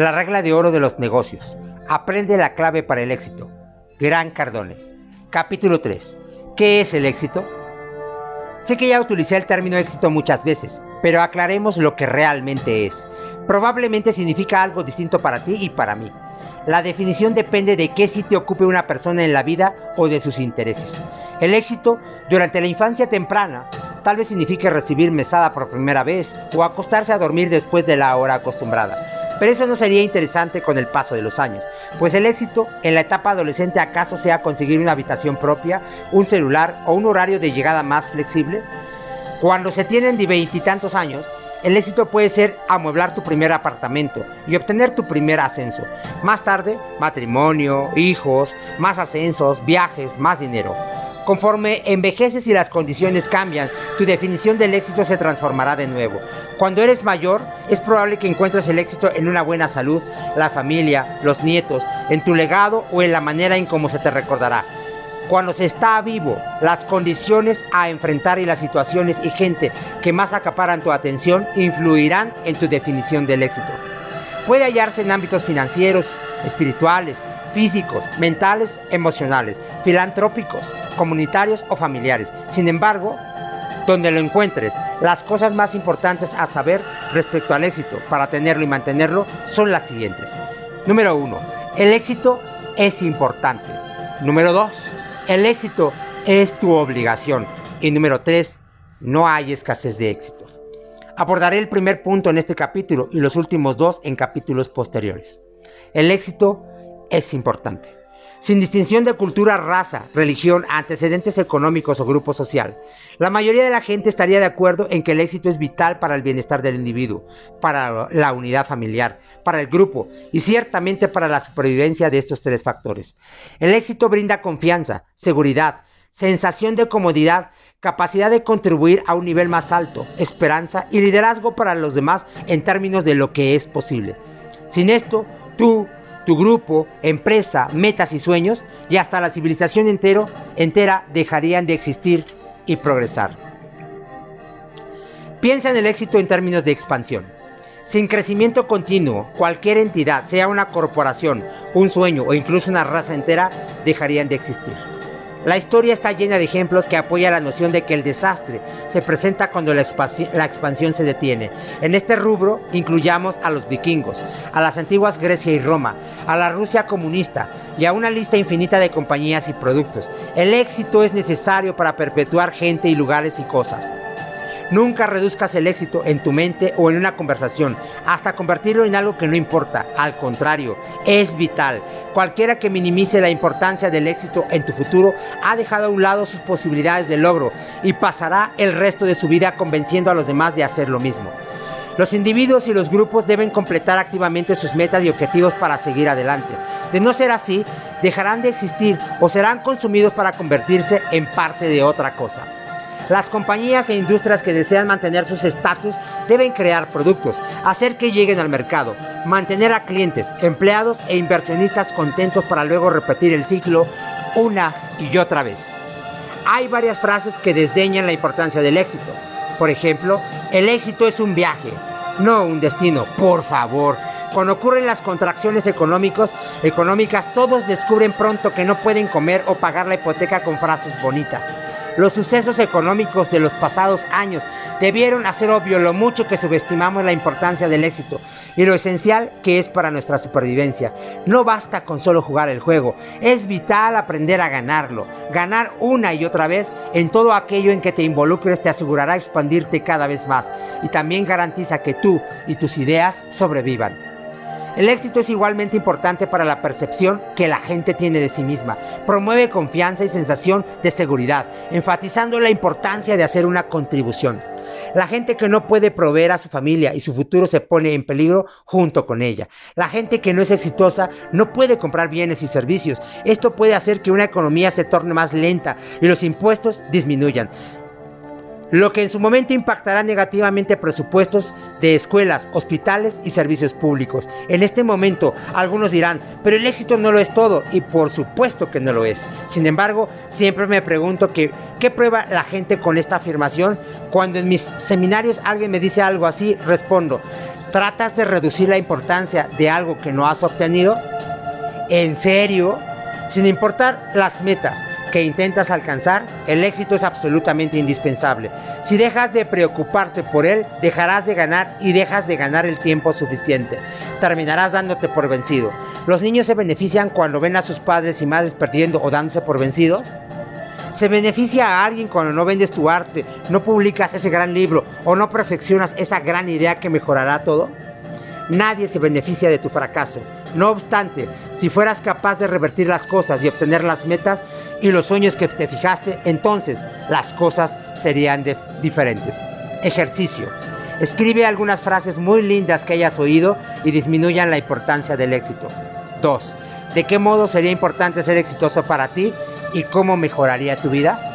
La regla de oro de los negocios. Aprende la clave para el éxito. Gran Cardone. Capítulo 3. ¿Qué es el éxito? Sé que ya utilicé el término éxito muchas veces, pero aclaremos lo que realmente es. Probablemente significa algo distinto para ti y para mí. La definición depende de qué sitio ocupe una persona en la vida o de sus intereses. El éxito durante la infancia temprana tal vez signifique recibir mesada por primera vez o acostarse a dormir después de la hora acostumbrada. Pero eso no sería interesante con el paso de los años, pues el éxito en la etapa adolescente acaso sea conseguir una habitación propia, un celular o un horario de llegada más flexible. Cuando se tienen de veintitantos años, el éxito puede ser amueblar tu primer apartamento y obtener tu primer ascenso. Más tarde, matrimonio, hijos, más ascensos, viajes, más dinero. Conforme envejeces y las condiciones cambian, tu definición del éxito se transformará de nuevo. Cuando eres mayor, es probable que encuentres el éxito en una buena salud, la familia, los nietos, en tu legado o en la manera en cómo se te recordará. Cuando se está vivo, las condiciones a enfrentar y las situaciones y gente que más acaparan tu atención influirán en tu definición del éxito. Puede hallarse en ámbitos financieros, espirituales, físicos, mentales, emocionales, filantrópicos, comunitarios o familiares. Sin embargo, donde lo encuentres, las cosas más importantes a saber respecto al éxito para tenerlo y mantenerlo son las siguientes. Número uno, el éxito es importante. Número dos, el éxito es tu obligación. Y número tres, no hay escasez de éxito. Abordaré el primer punto en este capítulo y los últimos dos en capítulos posteriores. El éxito es importante. Sin distinción de cultura, raza, religión, antecedentes económicos o grupo social, la mayoría de la gente estaría de acuerdo en que el éxito es vital para el bienestar del individuo, para la unidad familiar, para el grupo y ciertamente para la supervivencia de estos tres factores. El éxito brinda confianza, seguridad, sensación de comodidad, capacidad de contribuir a un nivel más alto, esperanza y liderazgo para los demás en términos de lo que es posible. Sin esto, tú, tu grupo, empresa, metas y sueños, y hasta la civilización entero, entera dejarían de existir y progresar. Piensa en el éxito en términos de expansión. Sin crecimiento continuo, cualquier entidad, sea una corporación, un sueño o incluso una raza entera, dejarían de existir. La historia está llena de ejemplos que apoyan la noción de que el desastre se presenta cuando la, expansión se detiene. En este rubro incluyamos a los vikingos, a las antiguas Grecia y Roma, a la Rusia comunista y a una lista infinita de compañías y productos. El éxito es necesario para perpetuar gente y lugares y cosas. Nunca reduzcas el éxito en tu mente o en una conversación hasta convertirlo en algo que no importa. Al contrario, es vital. Cualquiera que minimice la importancia del éxito en tu futuro ha dejado a un lado sus posibilidades de logro y pasará el resto de su vida convenciendo a los demás de hacer lo mismo. Los individuos y los grupos deben completar activamente sus metas y objetivos para seguir adelante. De no ser así, dejarán de existir o serán consumidos para convertirse en parte de otra cosa. Las compañías e industrias que desean mantener sus estatus deben crear productos, hacer que lleguen al mercado, mantener a clientes, empleados e inversionistas contentos para luego repetir el ciclo una y otra vez. Hay varias frases que desdeñan la importancia del éxito. Por ejemplo, el éxito es un viaje, no un destino, por favor. Cuando ocurren las contracciones económicas, todos descubren pronto que no pueden comer o pagar la hipoteca con frases bonitas. Los sucesos económicos de los pasados años debieron hacer obvio lo mucho que subestimamos la importancia del éxito y lo esencial que es para nuestra supervivencia. No basta con solo jugar el juego, es vital aprender a ganarlo. Ganar una y otra vez en todo aquello en que te involucres te asegurará expandirte cada vez más y también garantiza que tú y tus ideas sobrevivan. El éxito es igualmente importante para la percepción que la gente tiene de sí misma. Promueve confianza y sensación de seguridad, enfatizando la importancia de hacer una contribución. La gente que no puede proveer a su familia y su futuro se pone en peligro junto con ella. La gente que no es exitosa no puede comprar bienes y servicios. Esto puede hacer que una economía se torne más lenta y los impuestos disminuyan. Lo que en su momento impactará negativamente presupuestos de escuelas, hospitales y servicios públicos. En este momento algunos dirán, pero el éxito no lo es todo y por supuesto que no lo es. Sin embargo, siempre me pregunto ¿qué prueba la gente con esta afirmación? Cuando en mis seminarios alguien me dice algo así, respondo, ¿tratas de reducir la importancia de algo que no has obtenido? ¿En serio? Sin importar las metas, que intentas alcanzar, el éxito es absolutamente indispensable. Si dejas de preocuparte por él, dejarás de ganar y dejas de ganar el tiempo suficiente. Terminarás dándote por vencido. ¿Los niños se benefician cuando ven a sus padres y madres perdiendo o dándose por vencidos? ¿Se beneficia a alguien cuando no vendes tu arte, no publicas ese gran libro o no perfeccionas esa gran idea que mejorará todo? Nadie se beneficia de tu fracaso. No obstante, si fueras capaz de revertir las cosas y obtener las metas, y los sueños que te fijaste, entonces las cosas serían diferentes. Ejercicio. Escribe algunas frases muy lindas que hayas oído y disminuyan la importancia del éxito. 2. ¿De qué modo sería importante ser exitoso para ti y cómo mejoraría tu vida?